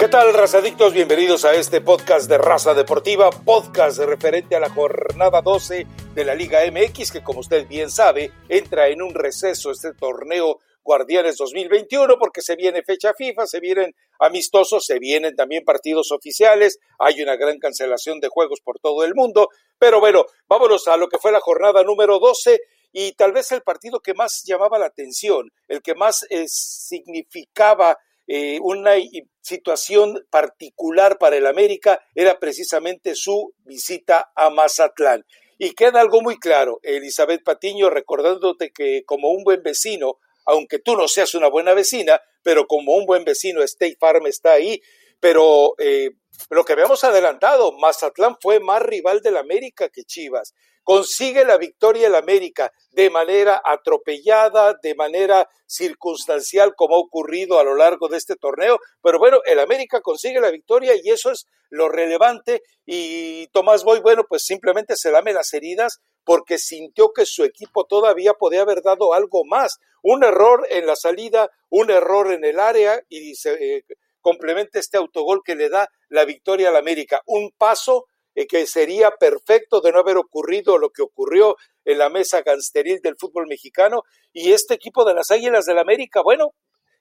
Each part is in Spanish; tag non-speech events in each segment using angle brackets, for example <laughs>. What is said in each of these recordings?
¿Qué tal, razadictos? Bienvenidos a este podcast de Raza Deportiva, podcast referente a la jornada 12 de la Liga MX, que como usted bien sabe, entra en un receso este torneo Guardianes 2021 porque se viene fecha FIFA, se vienen amistosos, se vienen también partidos oficiales, hay una gran cancelación de juegos por todo el mundo, pero bueno, vámonos a lo que fue la jornada número 12 y tal vez el partido que más llamaba la atención, el que más eh, significaba eh, una situación particular para el América era precisamente su visita a Mazatlán. Y queda algo muy claro, Elizabeth Patiño, recordándote que como un buen vecino, aunque tú no seas una buena vecina, pero como un buen vecino, State Farm está ahí. Pero eh, lo que habíamos adelantado, Mazatlán fue más rival del América que Chivas consigue la victoria el América de manera atropellada, de manera circunstancial, como ha ocurrido a lo largo de este torneo. Pero bueno, el América consigue la victoria y eso es lo relevante. Y Tomás Boy, bueno, pues simplemente se lame las heridas porque sintió que su equipo todavía podía haber dado algo más. Un error en la salida, un error en el área y se eh, complementa este autogol que le da la victoria al América. Un paso eh, que sería perfecto de no haber ocurrido lo que ocurrió en la mesa gansteril del fútbol mexicano. Y este equipo de las Águilas del América, bueno,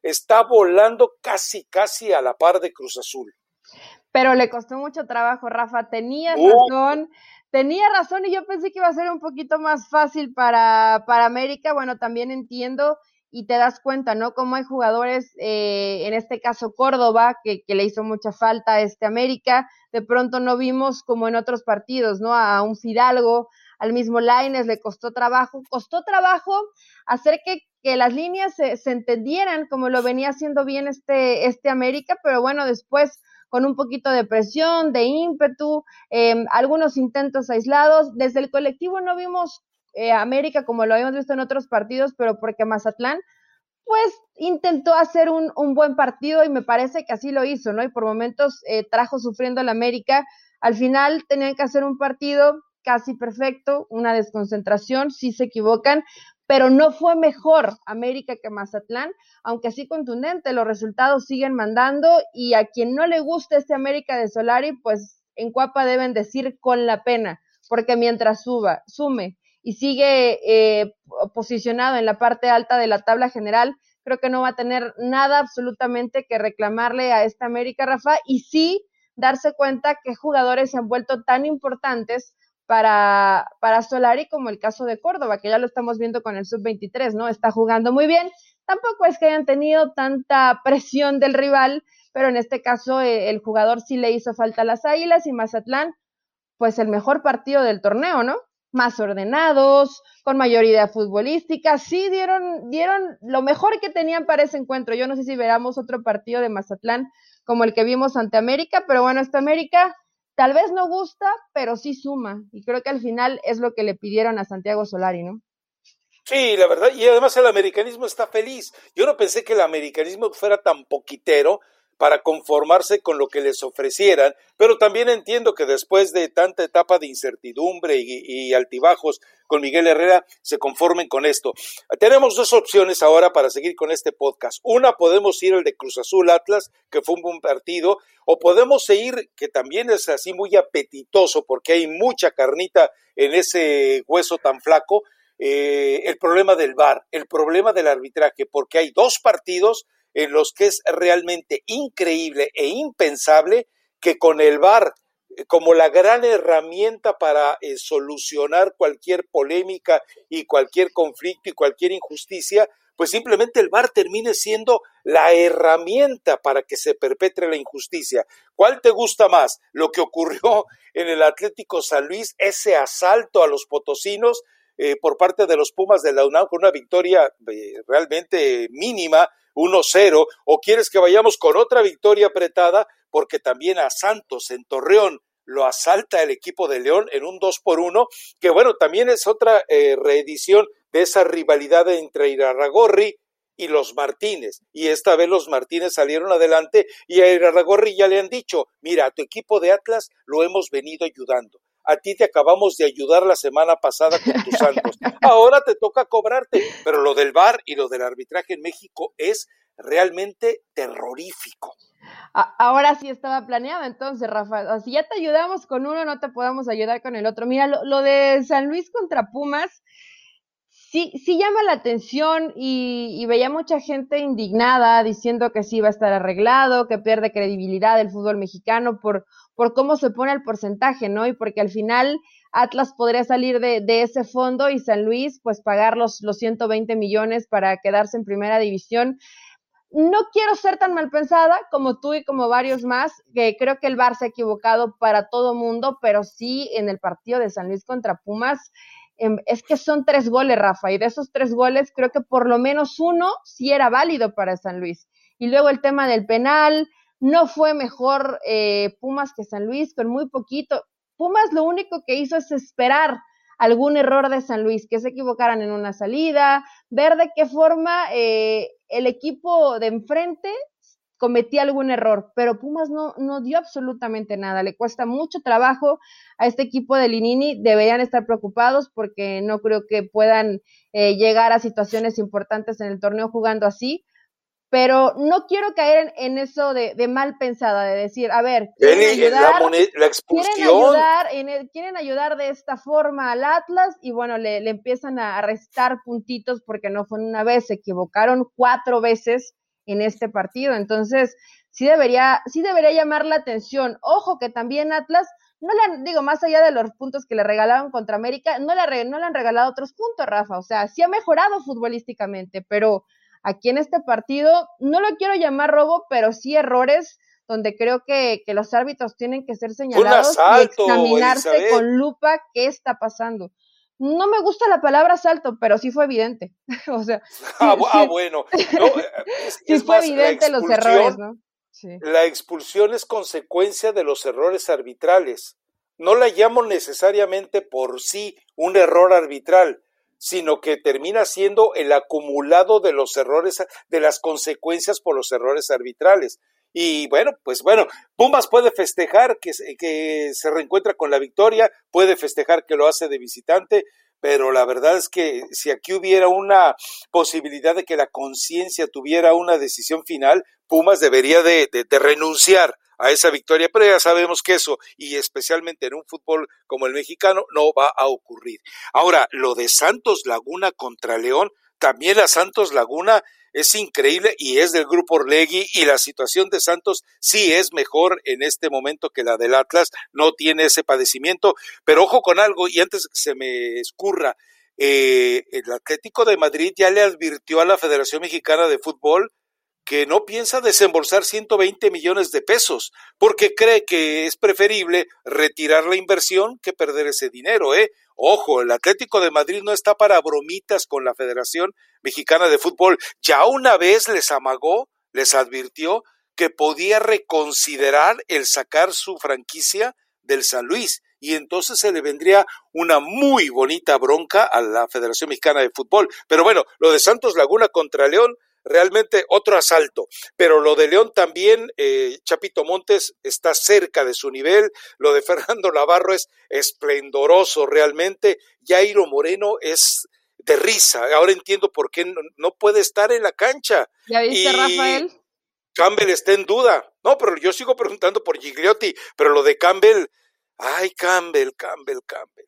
está volando casi, casi a la par de Cruz Azul. Pero le costó mucho trabajo, Rafa. Tenía razón. Tenía razón y yo pensé que iba a ser un poquito más fácil para, para América. Bueno, también entiendo y te das cuenta, ¿no? Como hay jugadores, eh, en este caso Córdoba, que, le hizo mucha falta a este América, de pronto no vimos como en otros partidos, ¿no? A un Fidalgo, al mismo Laines le costó trabajo, costó trabajo hacer que, las líneas se, se, entendieran como lo venía haciendo bien este, este América, pero bueno, después con un poquito de presión, de ímpetu, eh, algunos intentos aislados, desde el colectivo no vimos eh, América, como lo habíamos visto en otros partidos, pero porque Mazatlán, pues intentó hacer un, buen partido y me parece que así lo hizo, ¿no? Y por momentos eh, trajo sufriendo al América. Al final tenían que hacer un partido casi perfecto, una desconcentración, si se equivocan, pero no fue mejor América que Mazatlán, aunque así contundente, los resultados siguen mandando y a quien no le gusta este América de Solari, pues en Cuapa deben decir con la pena, porque mientras suba, sume y sigue eh, posicionado en la parte alta de la tabla general, creo que no va a tener nada absolutamente que reclamarle a esta América, Rafa, y sí darse cuenta que jugadores se han vuelto tan importantes para, para Solari como el caso de Córdoba, que ya lo estamos viendo con el sub-23, ¿no? Está jugando muy bien. Tampoco es que hayan tenido tanta presión del rival, pero en este caso eh, el jugador sí le hizo falta a las Águilas y Mazatlán, pues el mejor partido del torneo, ¿no? Más ordenados, con mayoría futbolística, sí dieron, dieron lo mejor que tenían para ese encuentro. Yo no sé si veramos otro partido de Mazatlán como el que vimos ante América, pero bueno, esta América tal vez no gusta, pero sí suma. Y creo que al final es lo que le pidieron a Santiago Solari, ¿no? Sí, la verdad, y además el americanismo está feliz. Yo no pensé que el americanismo fuera tan poquitero, para conformarse con lo que les ofrecieran, pero también entiendo que después de tanta etapa de incertidumbre y, altibajos con Miguel Herrera, se conformen con esto. Tenemos dos opciones ahora para seguir con este podcast. Una, podemos ir al de Cruz Azul Atlas, que fue un buen partido, o podemos seguir, que también es así muy apetitoso porque hay mucha carnita en ese hueso tan flaco, eh, el problema del VAR, el problema del arbitraje, porque hay dos partidos en los que es realmente increíble e impensable que con el VAR eh, como la gran herramienta para eh, solucionar cualquier polémica y cualquier conflicto y cualquier injusticia, pues simplemente el VAR termine siendo la herramienta para que se perpetre la injusticia. ¿Cuál te gusta más? Lo que ocurrió en el Atlético San Luis, ese asalto a los potosinos eh, por parte de los Pumas de la UNAM con una victoria realmente mínima 1-0 o quieres que vayamos con otra victoria apretada porque también a Santos en Torreón lo asalta el equipo de León en un 2 por 1, que bueno, también es otra eh, reedición de esa rivalidad entre Irarragorri y los Martínez. Y esta vez los Martínez salieron adelante y a Irarragorri ya le han dicho, mira, a tu equipo de Atlas lo hemos venido ayudando a ti te acabamos de ayudar la semana pasada con tus santos. <laughs> Ahora te toca cobrarte. Pero lo del VAR y lo del arbitraje en México es realmente terrorífico. ahora sí estaba planeado, entonces, Rafa, si ya te ayudamos con uno, no te podemos ayudar con el otro. Mira, lo, de San Luis contra Pumas, sí, sí llama la atención y, y, veía mucha gente indignada diciendo que sí va a estar arreglado, que pierde credibilidad el fútbol mexicano por, por cómo se pone el porcentaje, ¿no? Y porque al final Atlas podría salir de, ese fondo y San Luis, pues pagar los, los 120 millones para quedarse en primera división no quiero ser tan mal pensada como tú y como varios más, que creo que el Bar se ha equivocado para todo mundo, pero sí en el partido de San Luis contra Pumas, em, es que son tres goles, Rafa, y de esos tres goles creo que por lo menos uno sí era válido para San Luis. Y luego el tema del penal, no fue mejor eh, Pumas que San Luis, con muy poquito. Pumas lo único que hizo es esperar algún error de San Luis, que se equivocaran en una salida, ver de qué forma eh, el equipo de enfrente cometía algún error, pero Pumas no, no dio absolutamente nada. Le cuesta mucho trabajo a este equipo de Linini. Deberían estar preocupados porque no creo que puedan eh, llegar a situaciones importantes en el torneo jugando así pero no quiero caer en, eso de, mal pensada, de decir, a ver, quieren ayudar, quieren ayudar, quieren ayudar de esta forma al Atlas y bueno, le, empiezan a restar puntitos porque no fue una vez, se equivocaron cuatro veces en este partido, entonces sí debería, sí debería llamar la atención. Ojo que también Atlas, no le han, digo, más allá de los puntos que le regalaron contra América, no le, no le han regalado otros puntos, Rafa, o sea, sí ha mejorado futbolísticamente, pero aquí en este partido, no lo quiero llamar robo, pero sí errores donde creo que, los árbitros tienen que ser señalados y examinarse con lupa qué está pasando. No me gusta la palabra asalto, pero sí fue evidente. <laughs> o sea, <laughs> ah, ah bueno. <laughs> sí fue evidente los errores, ¿no? La expulsión es consecuencia de los errores arbitrales. No la llamo necesariamente por sí un error arbitral, sino que termina siendo el acumulado de los errores, de las consecuencias por los errores arbitrales. Y bueno, pues bueno, Pumas puede festejar que, que se reencuentra con la victoria, puede festejar que lo hace de visitante, pero la verdad es que si aquí hubiera una posibilidad de que la conciencia tuviera una decisión final, Pumas debería de, de renunciar a esa victoria, pero ya sabemos que eso, y especialmente en un fútbol como el mexicano, no va a ocurrir. Ahora, lo de Santos Laguna contra León, también la Santos Laguna es increíble y es del grupo Orlegui y la situación de Santos sí es mejor en este momento que la del Atlas, no tiene ese padecimiento, pero ojo con algo y antes que se me escurra, eh, el Atlético de Madrid ya le advirtió a la Federación Mexicana de Fútbol que no piensa desembolsar 120 millones de pesos, porque cree que es preferible retirar la inversión que perder ese dinero, ¿eh? Ojo, el Atlético de Madrid no está para bromitas con la Federación Mexicana de Fútbol. Ya una vez les amagó, les advirtió que podía reconsiderar el sacar su franquicia del San Luis y entonces se le vendría una muy bonita bronca a la Federación Mexicana de Fútbol. Pero bueno, lo de Santos Laguna contra León realmente otro asalto. Pero lo de León también, eh, Chapito Montes está cerca de su nivel, lo de <laughs> Fernando Navarro es esplendoroso realmente, Jairo Moreno es de risa, ahora entiendo por qué no, puede estar en la cancha. ¿Ya viste, Rafael? Campbell está en duda. No, pero yo sigo preguntando por Gigliotti, pero lo de Campbell, ay, Campbell, Campbell, Campbell.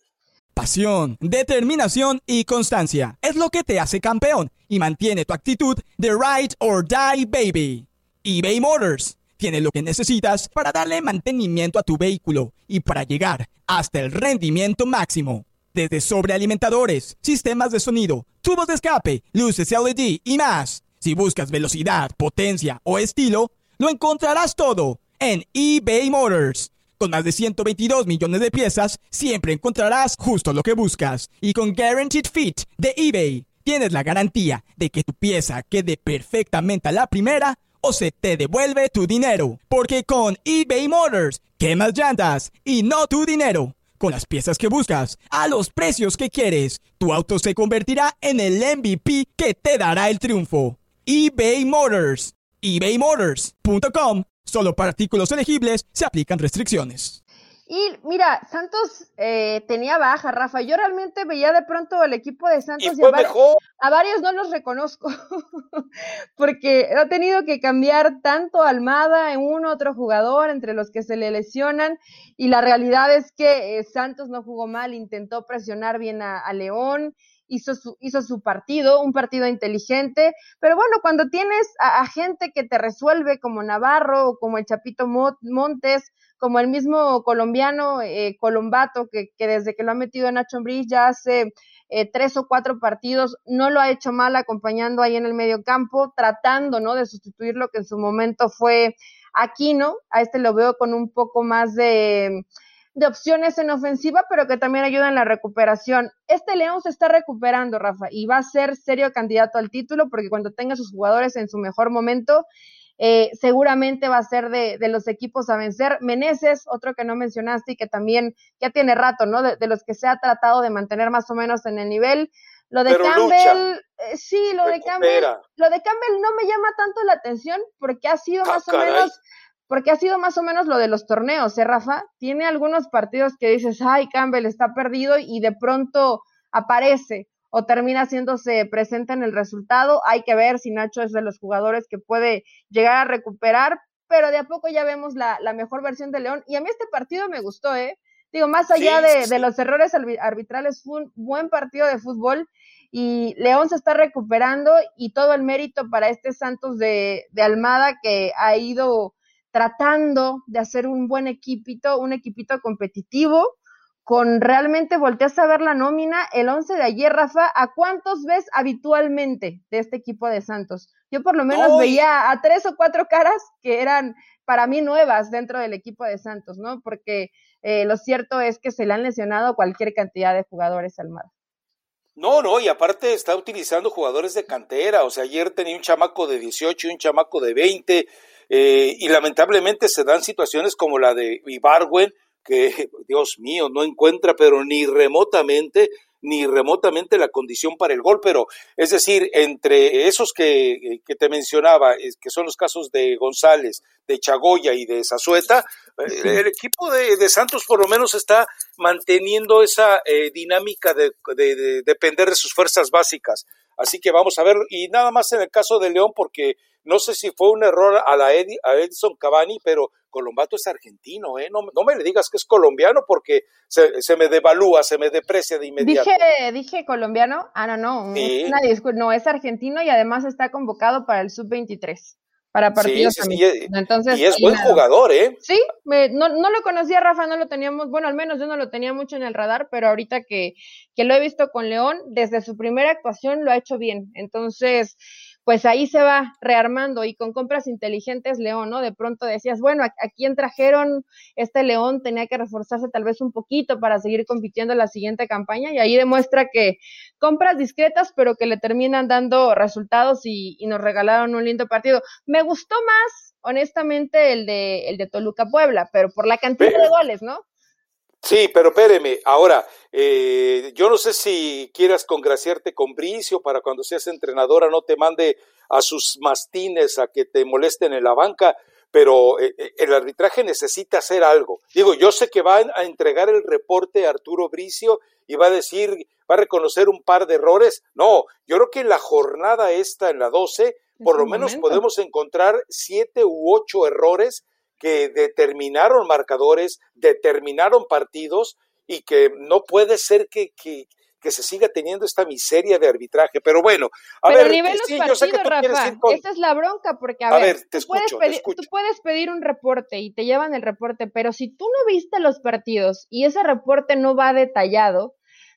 Pasión, determinación y constancia es lo que te hace campeón y mantiene tu actitud de ride or die baby. eBay Motors tiene lo que necesitas para darle mantenimiento a tu vehículo y para llegar hasta el rendimiento máximo. Desde sobrealimentadores, sistemas de sonido, tubos de escape, luces LED y más. Si buscas velocidad, potencia o estilo, lo encontrarás todo en eBay Motors. Con más de 122 millones de piezas, siempre encontrarás justo lo que buscas. Y con Guaranteed Fit de eBay, tienes la garantía de que tu pieza quede perfectamente a la primera o se te devuelve tu dinero. Porque con eBay Motors, quemas llantas y no tu dinero. Con las piezas que buscas, a los precios que quieres, tu auto se convertirá en el MVP que te dará el triunfo. eBay Motors. ebaymotors.com Solo para artículos elegibles se aplican restricciones. Y mira, Santos eh, tenía baja, Rafa. Yo realmente veía de pronto el equipo de Santos y, a, varios no los reconozco, <laughs> porque ha tenido que cambiar tanto Almada en uno otro jugador entre los que se le lesionan. Y la realidad es que eh, Santos no jugó mal, intentó presionar bien a, a León hizo su, partido, un partido inteligente, pero bueno, cuando tienes a, gente que te resuelve como Navarro o como el Chapito Montes, como el mismo colombiano eh, Colombato, que, desde que lo ha metido en Nacho Bridge ya hace eh, tres o cuatro partidos, no lo ha hecho mal acompañando ahí en el medio campo, tratando, ¿no? De sustituir lo que en su momento fue Aquino, a este lo veo con un poco más de de opciones en ofensiva, pero que también ayuda en la recuperación. Este León se está recuperando, Rafa, y va a ser serio candidato al título porque cuando tenga sus jugadores en su mejor momento, eh, seguramente va a ser de, los equipos a vencer. Meneses, otro que no mencionaste y que también ya tiene rato, ¿no? De, los que se ha tratado de mantener más o menos en el nivel. Lo de Campbell, eh, sí, lo de Campbell, lo de Campbell no me llama tanto la atención porque ha sido ah, más o menos porque ha sido más o menos lo de los torneos, ¿eh, Rafa? Tiene algunos partidos que dices, ay, Campbell está perdido y de pronto aparece o termina haciéndose presente en el resultado. Hay que ver si Nacho es de los jugadores que puede llegar a recuperar, pero de a poco ya vemos la, mejor versión de León. Y a mí este partido me gustó, ¿eh? Digo, más allá de, los errores arbitrales, fue un buen partido de fútbol y León se está recuperando y todo el mérito para este Santos de, de Almada que ha ido tratando de hacer un buen equipito, un equipito competitivo, con realmente volteas a ver la nómina, el 11 de ayer, Rafa, ¿a cuántos ves habitualmente de este equipo de Santos? Yo por lo menos veía a tres o cuatro caras que eran para mí nuevas dentro del equipo de Santos, ¿no? Porque eh, lo cierto es que se le han lesionado cualquier cantidad de jugadores al mar. No, no, y aparte está utilizando jugadores de cantera, o sea, ayer tenía un chamaco de 18 y un chamaco de 20, eh, y lamentablemente se dan situaciones como la de Ibarwen, que, <laughs> Dios mío, no encuentra, pero ni remotamente, ni remotamente la condición para el gol. Pero, es decir, entre esos que, que te mencionaba, que son los casos de González, de Chagoya y de Zazueta, eh, el equipo de, Santos por lo menos está manteniendo esa eh, dinámica de, de depender de sus fuerzas básicas. Así que vamos a ver, y nada más en el caso de León, porque no sé si fue un error a, la a Edison Cavani, pero Colombato es argentino, ¿eh? No, no me le digas que es colombiano porque se, se, me devalúa, se me deprecia de inmediato. Dije, dije colombiano, ah, no, no, no, es argentino y además está convocado para el sub-23 para partidos sí, sí, Entonces, y es buen jugador, ¿eh? Sí, no, no lo conocía Rafa, no lo teníamos, bueno, al menos yo no lo tenía mucho en el radar, pero ahorita que, que lo he visto con León, desde su primera actuación lo ha hecho bien. Entonces, pues ahí se va rearmando y con compras inteligentes León, ¿no? De pronto decías, bueno, ¿a, quién trajeron? Este León tenía que reforzarse tal vez un poquito para seguir compitiendo en la siguiente campaña y ahí demuestra que compras discretas pero que le terminan dando resultados y, nos regalaron un lindo partido. Me gustó más, honestamente, el de, el de Toluca Puebla, pero por la cantidad de goles, ¿no? Sí, pero espéreme, ahora, eh, yo no sé si quieras congraciarte con Bricio para cuando seas entrenadora no te mande a sus mastines a que te molesten en la banca, pero eh, eh, el arbitraje necesita hacer algo. Digo, yo sé que va a entregar el reporte a Arturo Bricio y va a decir, va a reconocer un par de errores. No, yo creo que en la jornada esta, en la 12, por lo menos podemos encontrar siete u ocho errores que determinaron marcadores, determinaron partidos y que no puede ser que, que, se siga teniendo esta miseria de arbitraje. Pero bueno, a ver, nivel sí, yo sé que Rafa, esa es la bronca, porque a, ver, tú, puedes pedir, tú puedes pedir un reporte y te llevan el reporte, pero si tú no viste los partidos y ese reporte no va detallado,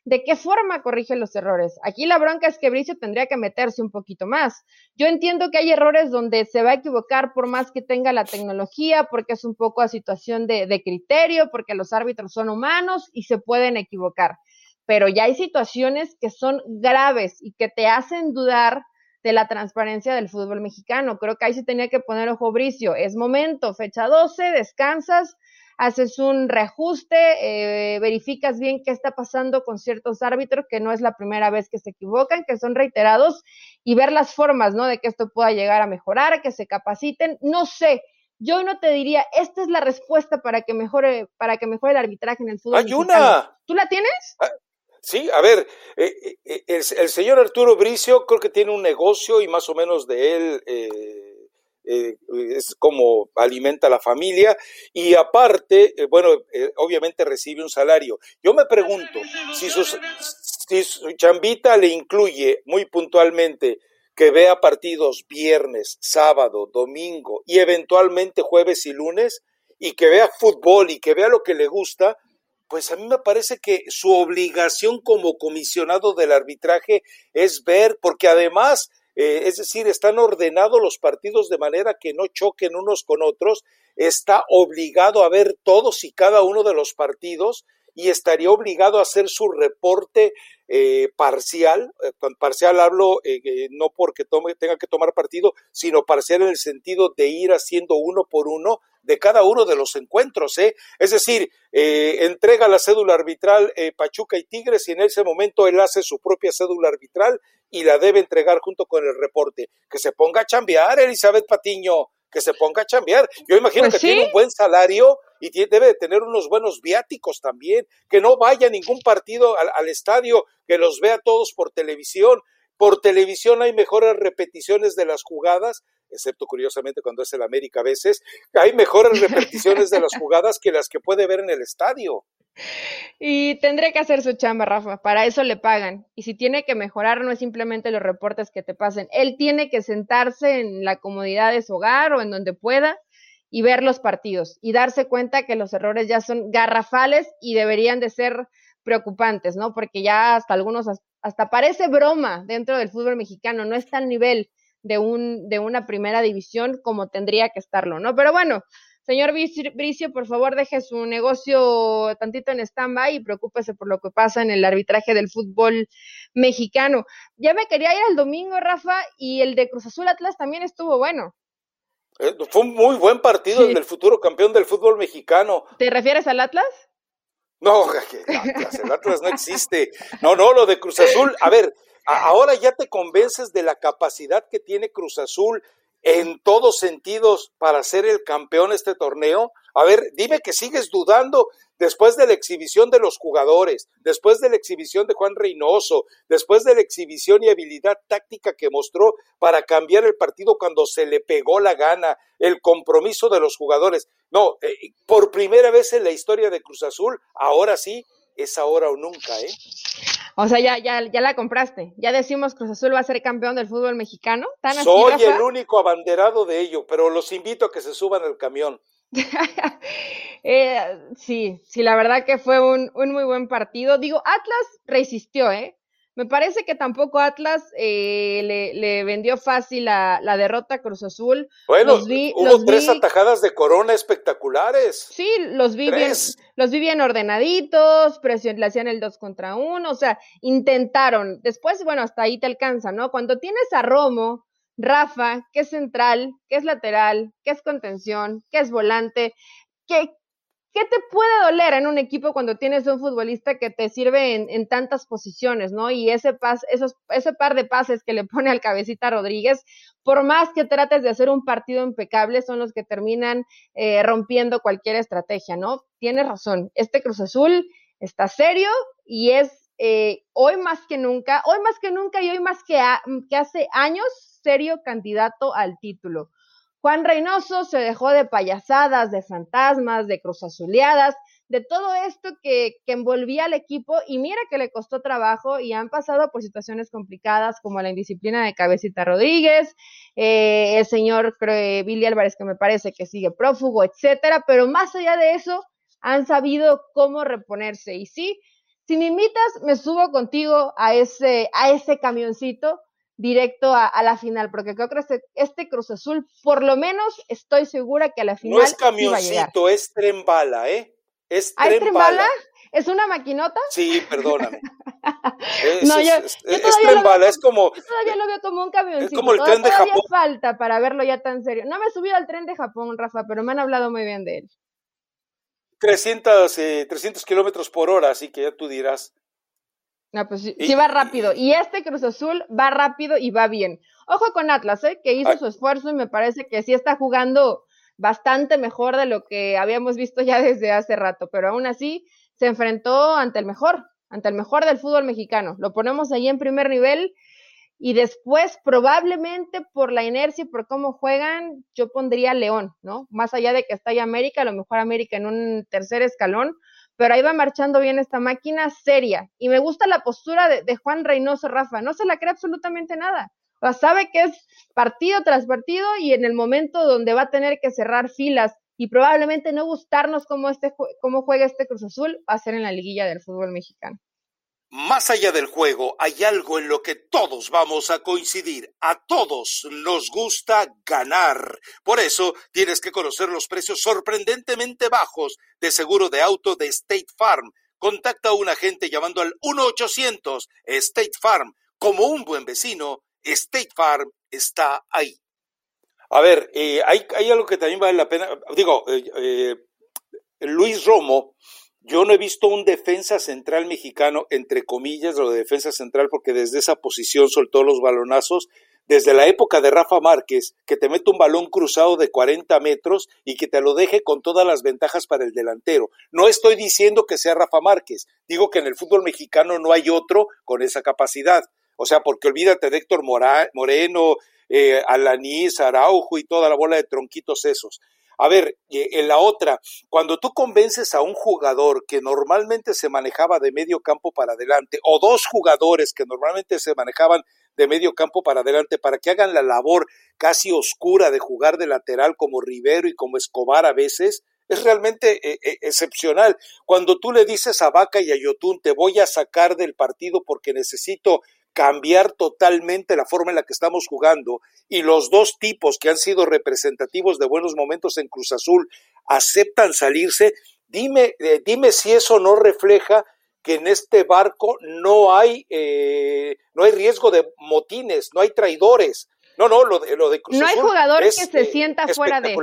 ¿De qué forma corrige los errores? Aquí la bronca es que Bricio tendría que meterse un poquito más. Yo entiendo que hay errores donde se va a equivocar por más que tenga la tecnología, porque es un poco a situación de, criterio, porque los árbitros son humanos y se pueden equivocar. Pero ya hay situaciones que son graves y que te hacen dudar de la transparencia del fútbol mexicano. Creo que ahí se tenía que poner ojo Bricio. Es momento, fecha 12, descansas, haces un reajuste, eh, verificas bien qué está pasando con ciertos árbitros, que no es la primera vez que se equivocan, que son reiterados, y ver las formas, ¿no? De que esto pueda llegar a mejorar, que se capaciten. No sé yo no te diría, esta es la respuesta para que mejore, para que mejore el arbitraje en el fútbol. Hay una. ¿Tú la tienes? Ah, sí, a ver, eh, eh, el, señor Arturo Bricio creo que tiene un negocio y más o menos de él eh, es como alimenta a la familia y aparte, bueno, obviamente recibe un salario. Yo me pregunto si, si su chambita le incluye muy puntualmente que vea partidos viernes, sábado, domingo y eventualmente jueves y lunes y que vea fútbol y que vea lo que le gusta, pues a mí me parece que su obligación como comisionado del arbitraje es ver, porque además, eh, es decir, están ordenados los partidos de manera que no choquen unos con otros, está obligado a ver todos y cada uno de los partidos y estaría obligado a hacer su reporte eh, parcial, eh, parcial hablo eh, no porque tome, tenga que tomar partido, sino parcial en el sentido de ir haciendo uno por uno de cada uno de los encuentros. ¿eh? Es decir, entrega la cédula arbitral Pachuca y Tigres y en ese momento él hace su propia cédula arbitral y la debe entregar junto con el reporte. Que se ponga a chambear, Elizabeth Patiño, que se ponga a chambear. Yo imagino pues que tiene un buen salario y debe de tener unos buenos viáticos también, que no vaya a ningún partido al, estadio, que los vea todos por televisión. Por televisión hay mejores repeticiones de las jugadas, excepto curiosamente cuando es el América a veces, hay mejores repeticiones de las <laughs> jugadas que las que puede ver en el estadio. Y tendré que hacer su chamba, Rafa, para eso le pagan. Y si tiene que mejorar, no es simplemente los reportes que te pasen, él tiene que sentarse en la comodidad de su hogar o en donde pueda y ver los partidos y darse cuenta que los errores ya son garrafales y deberían de ser preocupantes, ¿no? Porque ya hasta algunos, hasta parece broma dentro del fútbol mexicano, no está al nivel de, un, de una primera división como tendría que estarlo, ¿no? Pero bueno, Señor Bricio, por favor, deje su negocio tantito en stand-by y preocúpese por lo que pasa en el arbitraje del fútbol mexicano. Ya me quería ir al domingo, Rafa, y el de Cruz Azul Atlas también estuvo bueno. Eh, fue un muy buen partido el del futuro campeón del fútbol mexicano. ¿Te refieres al Atlas? No, <laughs> el Atlas no existe. No, no, lo de Cruz Azul. A ver, ahora ya te convences de la capacidad que tiene Cruz Azul en todos sentidos para ser el campeón este torneo? A ver, dime que sigues dudando después de la exhibición de los jugadores, después de la exhibición de Juan Reynoso, después de la exhibición y habilidad táctica que mostró para cambiar el partido cuando se le pegó la gana, el compromiso de los jugadores. No, eh, por primera vez en la historia de Cruz Azul, ahora sí, es ahora o nunca, ¿eh? O sea, ya, ya, ya la compraste. Ya decimos Cruz Azul va a ser campeón del fútbol mexicano. Soy el único abanderado de ello, pero los invito a que se suban al camión. <laughs> eh, sí, sí, la verdad que fue un, un muy buen partido. Digo, Atlas resistió, ¿eh? Me parece que tampoco Atlas eh, le, vendió fácil la, derrota a Cruz Azul. Bueno, hubo tres atajadas de corona espectaculares. Sí, los vi, bien, los vi bien ordenaditos, presión, le hacían el dos contra uno, o sea, intentaron. Después, bueno, hasta ahí te alcanza, ¿no? Cuando tienes a Romo, Rafa, que es central, que es lateral, que es contención, que es volante, que, ¿qué te puede doler en un equipo cuando tienes un futbolista que te sirve en, tantas posiciones, ¿no? Y ese, esos, ese par de pases que le pone al cabecita Rodríguez, por más que trates de hacer un partido impecable, son los que terminan eh, rompiendo cualquier estrategia, ¿no? Tienes razón, este Cruz Azul está serio y es eh, hoy más que nunca, hoy más que nunca y hoy más que hace años, serio candidato al título. Juan Reynoso se dejó de payasadas, de fantasmas, de cruzazuleadas, de todo esto que, que, al equipo y mira que le costó trabajo y han pasado por situaciones complicadas como la indisciplina de Cabecita Rodríguez, eh, el señor Billy Álvarez que me parece que sigue prófugo, etcétera, pero más allá de eso han sabido cómo reponerse. Y sí, si me invitas me subo contigo a ese, a ese camioncito directo a, la final, porque creo que este, este, Cruz Azul, por lo menos estoy segura que a la final. No es camioncito, es tren bala, ¿eh? Es ¿Ah, tren, bala? ¿Es una maquinota? Sí, perdóname. <laughs> es, no, yo, es, tren bala, es como. Yo todavía lo veo como un camioncito. Es como el tren de Japón. falta para verlo ya tan serio. No me he subido al tren de Japón, Rafa, pero me han hablado muy bien de él. 300, eh, 300 kilómetros por hora, así que ya tú dirás. No, pues sí, va rápido. Y este Cruz Azul va rápido y va bien. Ojo con Atlas, ¿eh? que hizo su esfuerzo y me parece que sí está jugando bastante mejor de lo que habíamos visto ya desde hace rato, pero aún así se enfrentó ante el mejor, ante el mejor del fútbol mexicano. Lo ponemos ahí en primer nivel y después probablemente por la inercia y por cómo juegan, yo pondría León, ¿no? Más allá de que está ahí América, a lo mejor América en un tercer escalón, pero ahí va marchando bien esta máquina seria. Y me gusta la postura de, Juan Reynoso Rafa, no se la cree absolutamente nada. O sea, sabe que es partido tras partido y en el momento donde va a tener que cerrar filas y probablemente no gustarnos cómo, este, cómo juega este Cruz Azul, va a ser en la liguilla del fútbol mexicano. Más allá del juego, hay algo en lo que todos vamos a coincidir. A todos nos gusta ganar. Por eso tienes que conocer los precios sorprendentemente bajos de seguro de auto de State Farm. Contacta a un agente llamando al 1-800 State Farm. Como un buen vecino, State Farm está ahí. A ver, eh, hay, algo que también vale la pena. Digo, eh, eh, Luis Romo yo no he visto un defensa central mexicano, entre comillas, lo de defensa central, porque desde esa posición soltó los balonazos, desde la época de Rafa Márquez, que te mete un balón cruzado de 40 metros y que te lo deje con todas las ventajas para el delantero. No estoy diciendo que sea Rafa Márquez, digo que en el fútbol mexicano no hay otro con esa capacidad. O sea, porque olvídate de Héctor Moreno, eh, Alanis, Araujo y toda la bola de tronquitos esos. A ver, en la otra, cuando tú convences a un jugador que normalmente se manejaba de medio campo para adelante, o dos jugadores que normalmente se manejaban de medio campo para adelante, para que hagan la labor casi oscura de jugar de lateral como Rivero y como Escobar a veces, es realmente eh, eh, excepcional. Cuando tú le dices a Vaca y a Yotun, te voy a sacar del partido porque necesito cambiar totalmente la forma en la que estamos jugando y los dos tipos que han sido representativos de buenos momentos en Cruz Azul aceptan salirse, dime, eh, dime si eso no refleja que en este barco no hay, eh, no hay riesgo de motines, no hay traidores. No, no, lo de, lo de Cruz No hay jugador que se eh, sienta fuera de.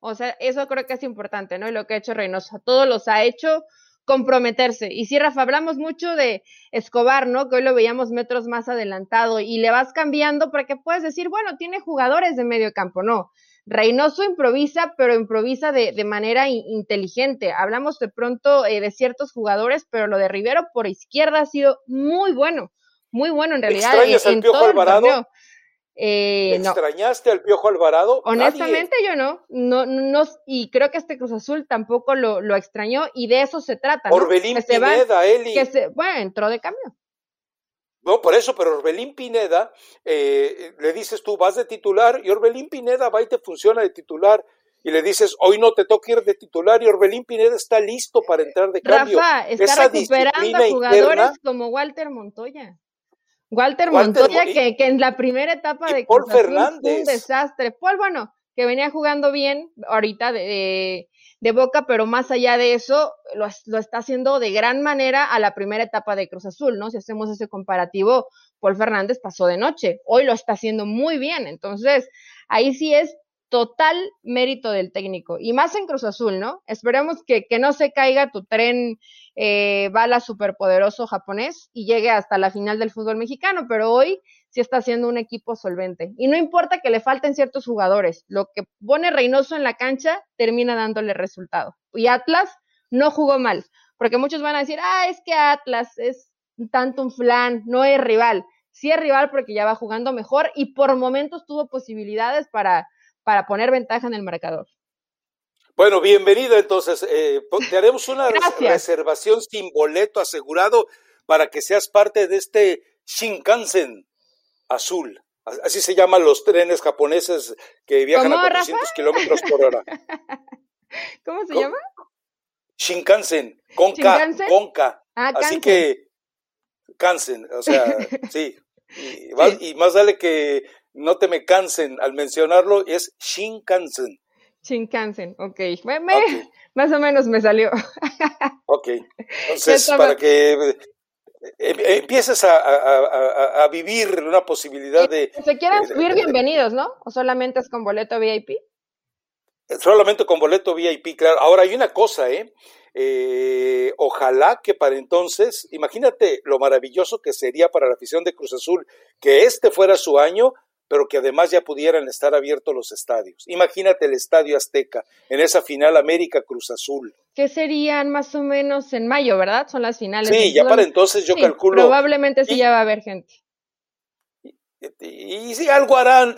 O sea, eso creo que es importante, ¿no? Y lo que ha hecho Reynoso, todos los ha hecho comprometerse. Y si Rafa, hablamos mucho de Escobar, ¿no? Que hoy lo veíamos metros más adelantado y le vas cambiando para que puedes decir, bueno, tiene jugadores de medio campo, no. Reynoso improvisa, pero improvisa de, de manera inteligente. Hablamos de pronto eh, de ciertos jugadores, pero lo de Rivero por izquierda ha sido muy bueno, muy bueno en realidad. en, todo Alvarado? Eh, ¿Extrañaste al Piojo Alvarado? Honestamente yo no. no, no, y creo que este Cruz Azul tampoco lo, lo extrañó y de eso se trata. ¿no? Orbelín Pineda, Eli. Que se, bueno, entró de cambio. No, por eso, pero Orbelín Pineda, eh, le dices tú, vas de titular y Orbelín Pineda va y te funciona de titular y le dices, hoy no te toca ir de titular y Orbelín Pineda está listo para entrar de cambio. Rafa, está recuperando a jugadores como Walter Montoya. Walter, Montoya, que, en la primera etapa de Paul Fernández. un desastre. Paul, bueno, que venía jugando bien ahorita de, de, Boca, pero más allá de eso, lo, lo, está haciendo de gran manera a la primera etapa de Cruz Azul, ¿no? Si hacemos ese comparativo, Paul Fernández pasó de noche, hoy lo está haciendo muy bien, entonces ahí sí es total mérito del técnico. Y más en Cruz Azul, ¿no? Esperemos que, que no se caiga tu tren eh, bala superpoderoso japonés y llegue hasta la final del fútbol mexicano, pero hoy sí está siendo un equipo solvente. Y no importa que le falten ciertos jugadores, lo que pone Reynoso en la cancha termina dándole resultado. Y Atlas no jugó mal, porque muchos van a decir, ah, es que Atlas es tanto un flan, no es rival. Sí es rival porque ya va jugando mejor y por momentos tuvo posibilidades para para poner ventaja en el marcador. Bueno, bienvenido entonces. Eh, te haremos una reservación sin boleto asegurado para que seas parte de este Shinkansen azul. Así se llaman los trenes japoneses que viajan a 400 kilómetros por hora. <laughs> ¿Cómo se llama? Shinkansen, con K, con K. Ah, Así que, Kansen, o sea, <laughs> sí. y, más vale que no te me cansen al mencionarlo, es Shinkansen. Shinkansen, ok. <laughs> Más o menos me salió. <laughs> ok. Entonces, para que eh, em, empieces a, vivir una posibilidad de... Si quieran subir, bienvenidos, ¿no? ¿O solamente es con boleto VIP? Solamente con boleto VIP, claro. Ahora hay una cosa, ¿eh? Eh, ojalá que para entonces, imagínate lo maravilloso que sería para la afición de Cruz Azul que este fuera su año pero que además ya pudieran estar abiertos los estadios. Imagínate el Estadio Azteca en esa final América Cruz Azul. Que serían más o menos en mayo, ¿verdad? Son las finales. Sí, ya para entonces yo calculo. Probablemente sí ya va a haber gente. Y, si algo harán,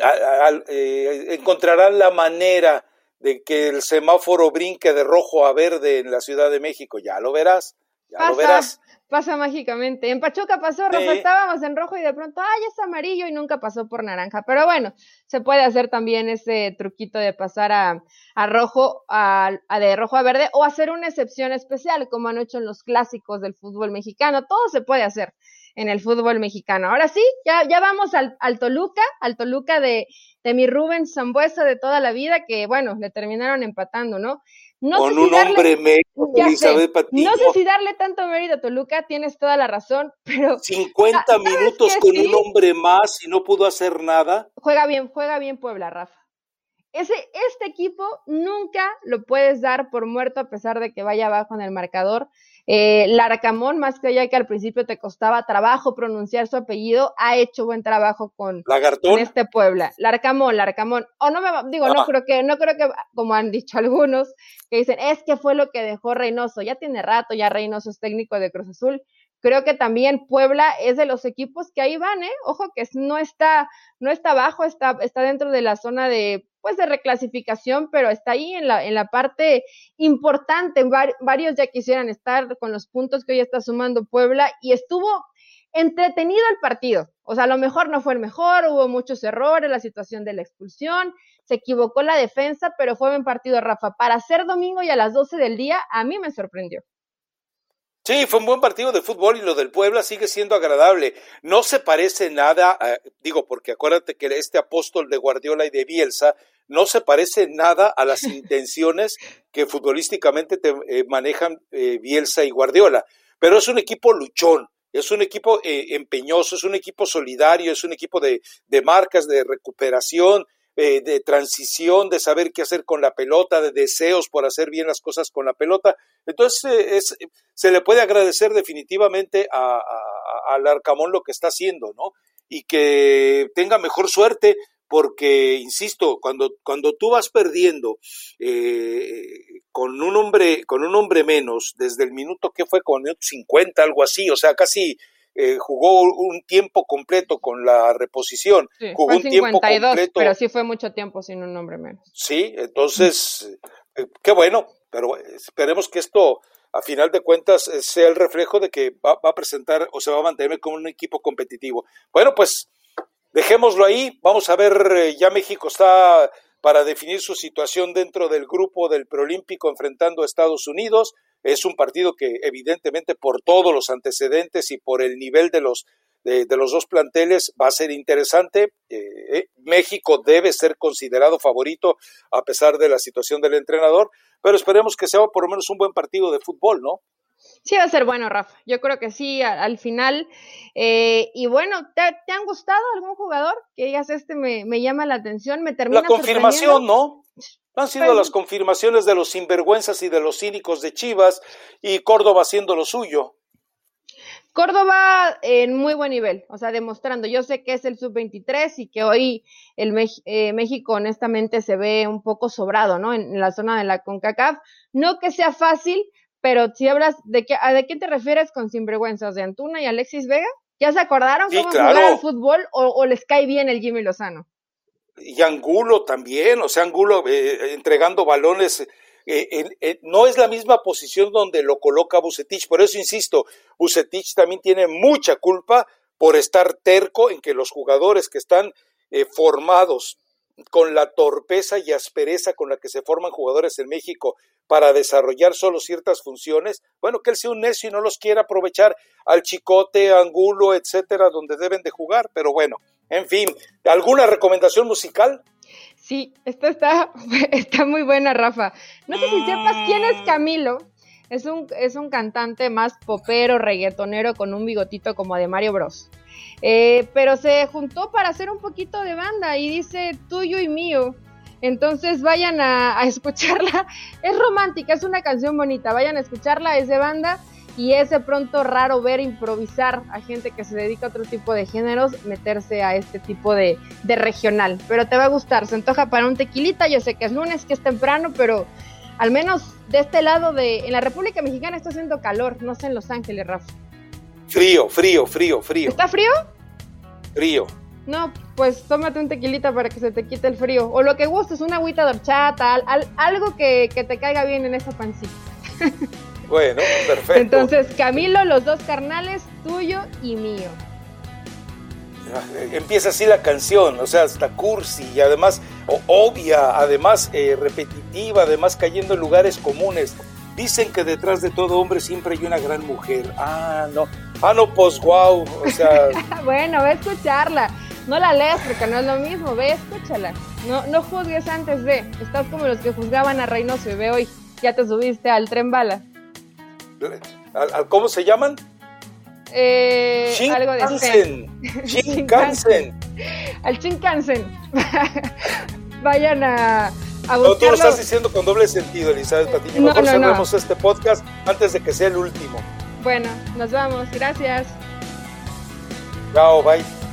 eh, encontrarán la manera de que el semáforo brinque de rojo a verde en la Ciudad de México. Ya lo verás, ya lo verás pasa mágicamente. En Pachuca pasó, Rafa, estábamos en rojo y de pronto, ay, es amarillo y nunca pasó por naranja. Pero bueno, se puede hacer también ese truquito de pasar a, rojo, a, de rojo a verde, o hacer una excepción especial, como han hecho en los clásicos del fútbol mexicano. Todo se puede hacer en el fútbol mexicano. Ahora sí, ya, ya vamos al, al Toluca, al Toluca de, de mi Rubén Zambuesa de toda la vida, que bueno, le terminaron empatando, ¿no? No con un hombre mérito, <laughs> Elizabeth Patiño. No sé si darle tanto mérito a Toluca, tienes toda la razón, <laughs> pero... 50 <laughs> minutos con un hombre más y no pudo hacer nada. Juega bien, juega bien Puebla, Rafa. Ese, este equipo nunca lo puedes dar por muerto a pesar de que vaya abajo en el marcador. Eh, Larcamón, más que allá que al principio te costaba trabajo pronunciar su apellido, ha hecho buen trabajo con, este Puebla. Larcamón, Larcamón. O no me digo, no ah. creo que, no creo que, como han dicho algunos, que dicen, es que fue lo que dejó Reynoso. Ya tiene rato, ya Reynoso es técnico de Cruz Azul. Creo que también Puebla es de los equipos que ahí van, ¿eh? Ojo que no está, no está abajo, está, está dentro de la zona de, pues, de reclasificación, pero está ahí en la, en la parte importante. varios ya quisieran estar con los puntos que hoy está sumando Puebla y estuvo entretenido el partido. O sea, a lo mejor no fue el mejor, hubo muchos errores, la situación de la expulsión, se equivocó la defensa, pero fue buen partido, Rafa. Para ser domingo y a las 12 del día, a mí me sorprendió. Sí, fue un buen partido de fútbol y lo del Puebla sigue siendo agradable. No se parece nada, digo, porque acuérdate que este apóstol de Guardiola y de Bielsa no se parece nada a las intenciones que futbolísticamente te, eh, manejan eh, Bielsa y Guardiola. Pero es un equipo luchón, es un equipo eh, empeñoso, es un equipo solidario, es un equipo de, de marcas, de recuperación, eh, de transición, de saber qué hacer con la pelota, de deseos por hacer bien las cosas con la pelota. Entonces, es, se le puede agradecer definitivamente al Arcamón lo que está haciendo, ¿no? Y que tenga mejor suerte, porque, insisto, cuando, cuando tú vas perdiendo eh, con un hombre, con un hombre menos, desde el minuto que fue con el 50, algo así, o sea, casi eh, jugó un tiempo completo con la reposición. jugó un tiempo completo. Pero sí fue mucho tiempo sin un nombre menos. Sí, entonces, eh, qué bueno, pero esperemos que esto, a final de cuentas, eh, sea el reflejo de que va, va, a presentar o se va a mantener como un equipo competitivo. Bueno, pues dejémoslo ahí. Vamos a ver, ya México está para definir su situación dentro del grupo del preolímpico enfrentando a Estados Unidos. Es un partido que evidentemente por todos los antecedentes y por el nivel de los, de, los dos planteles va a ser interesante. Eh, eh, México debe ser considerado favorito a pesar de la situación del entrenador, pero esperemos que sea por lo menos un buen partido de fútbol, ¿no? Sí, va a ser bueno, Rafa. Yo creo que sí, al, final. Eh, y bueno, ¿te, han gustado algún jugador? Que digas, este me, me llama la atención, me termina La confirmación, ¿no? <laughs> Han sido las confirmaciones de los sinvergüenzas y de los cínicos de Chivas y Córdoba haciendo lo suyo. Córdoba en muy buen nivel, o sea, demostrando. Yo sé que es el sub-23 y que hoy el eh, México honestamente se ve un poco sobrado, ¿no? En, la zona de la CONCACAF. No que sea fácil, pero si hablas de qué, ¿de qué te refieres con sinvergüenzas? ¿De Antuna y Alexis Vega? ¿Ya se acordaron cómo jugar al fútbol o, o les cae bien el Jimmy Lozano? y Angulo también, o sea, Angulo eh, entregando balones. Eh, no es la misma posición donde lo coloca Bucetich, por eso insisto, Bucetich también tiene mucha culpa por estar terco en que los jugadores que están eh, formados con la torpeza y aspereza con la que se forman jugadores en México para desarrollar solo ciertas funciones, bueno, que él sea un necio y no los quiera aprovechar al chicote, angulo, etcétera, donde deben de jugar, pero bueno, en fin, ¿alguna recomendación musical? Sí, esta está, <laughs> está muy buena, Rafa. No sé si sepas quién es mm. Camilo. Es un, es un cantante más popero, reggaetonero, con un bigotito como de Mario Bros. Eh, pero se juntó para hacer un poquito de banda y dice tuyo y mío. Entonces vayan a, a escucharla. <laughs> Es romántica, es una canción bonita. Vayan a escucharla, es de banda y es de pronto raro ver improvisar a gente que se dedica a otro tipo de géneros meterse a este tipo de, de regional. Pero te va a gustar, se antoja para un tequilita, yo sé que es lunes, que es temprano, pero al menos de este lado de, en la República Mexicana está haciendo calor, no sé en Los Ángeles, Rafa. Frío, frío, frío, frío. ¿Está frío? Frío. No, pues tómate un tequilita para que se te quite el frío. O lo que gustes, una agüita de horchata, algo que, que, te caiga bien en esa pancita. <laughs> Bueno, perfecto. Entonces, Camilo, los dos carnales, tuyo y mío. Ah, empieza así la canción, o sea, hasta cursi y además obvia, además eh, repetitiva, además cayendo en lugares comunes. Dicen que detrás de todo hombre siempre hay una gran mujer. Ah, no. Ah, no, pues wow. O sea. <laughs> bueno, ve a escucharla. No la leas porque no es lo mismo. Ve, escúchala. No, no juzgues antes de. Estás como los que juzgaban a Reynoso y ve hoy. Ya te subiste al tren bala. ¿Cómo se llaman? Eh, algo de Shinkansen. <laughs> Al Shinkansen. <laughs> Vayan a, a No, tú lo estás diciendo con doble sentido, Elizabeth Patiño. Mejor no, cerremos este podcast antes de que sea el último. Bueno, nos vamos. Gracias. Chao, bye.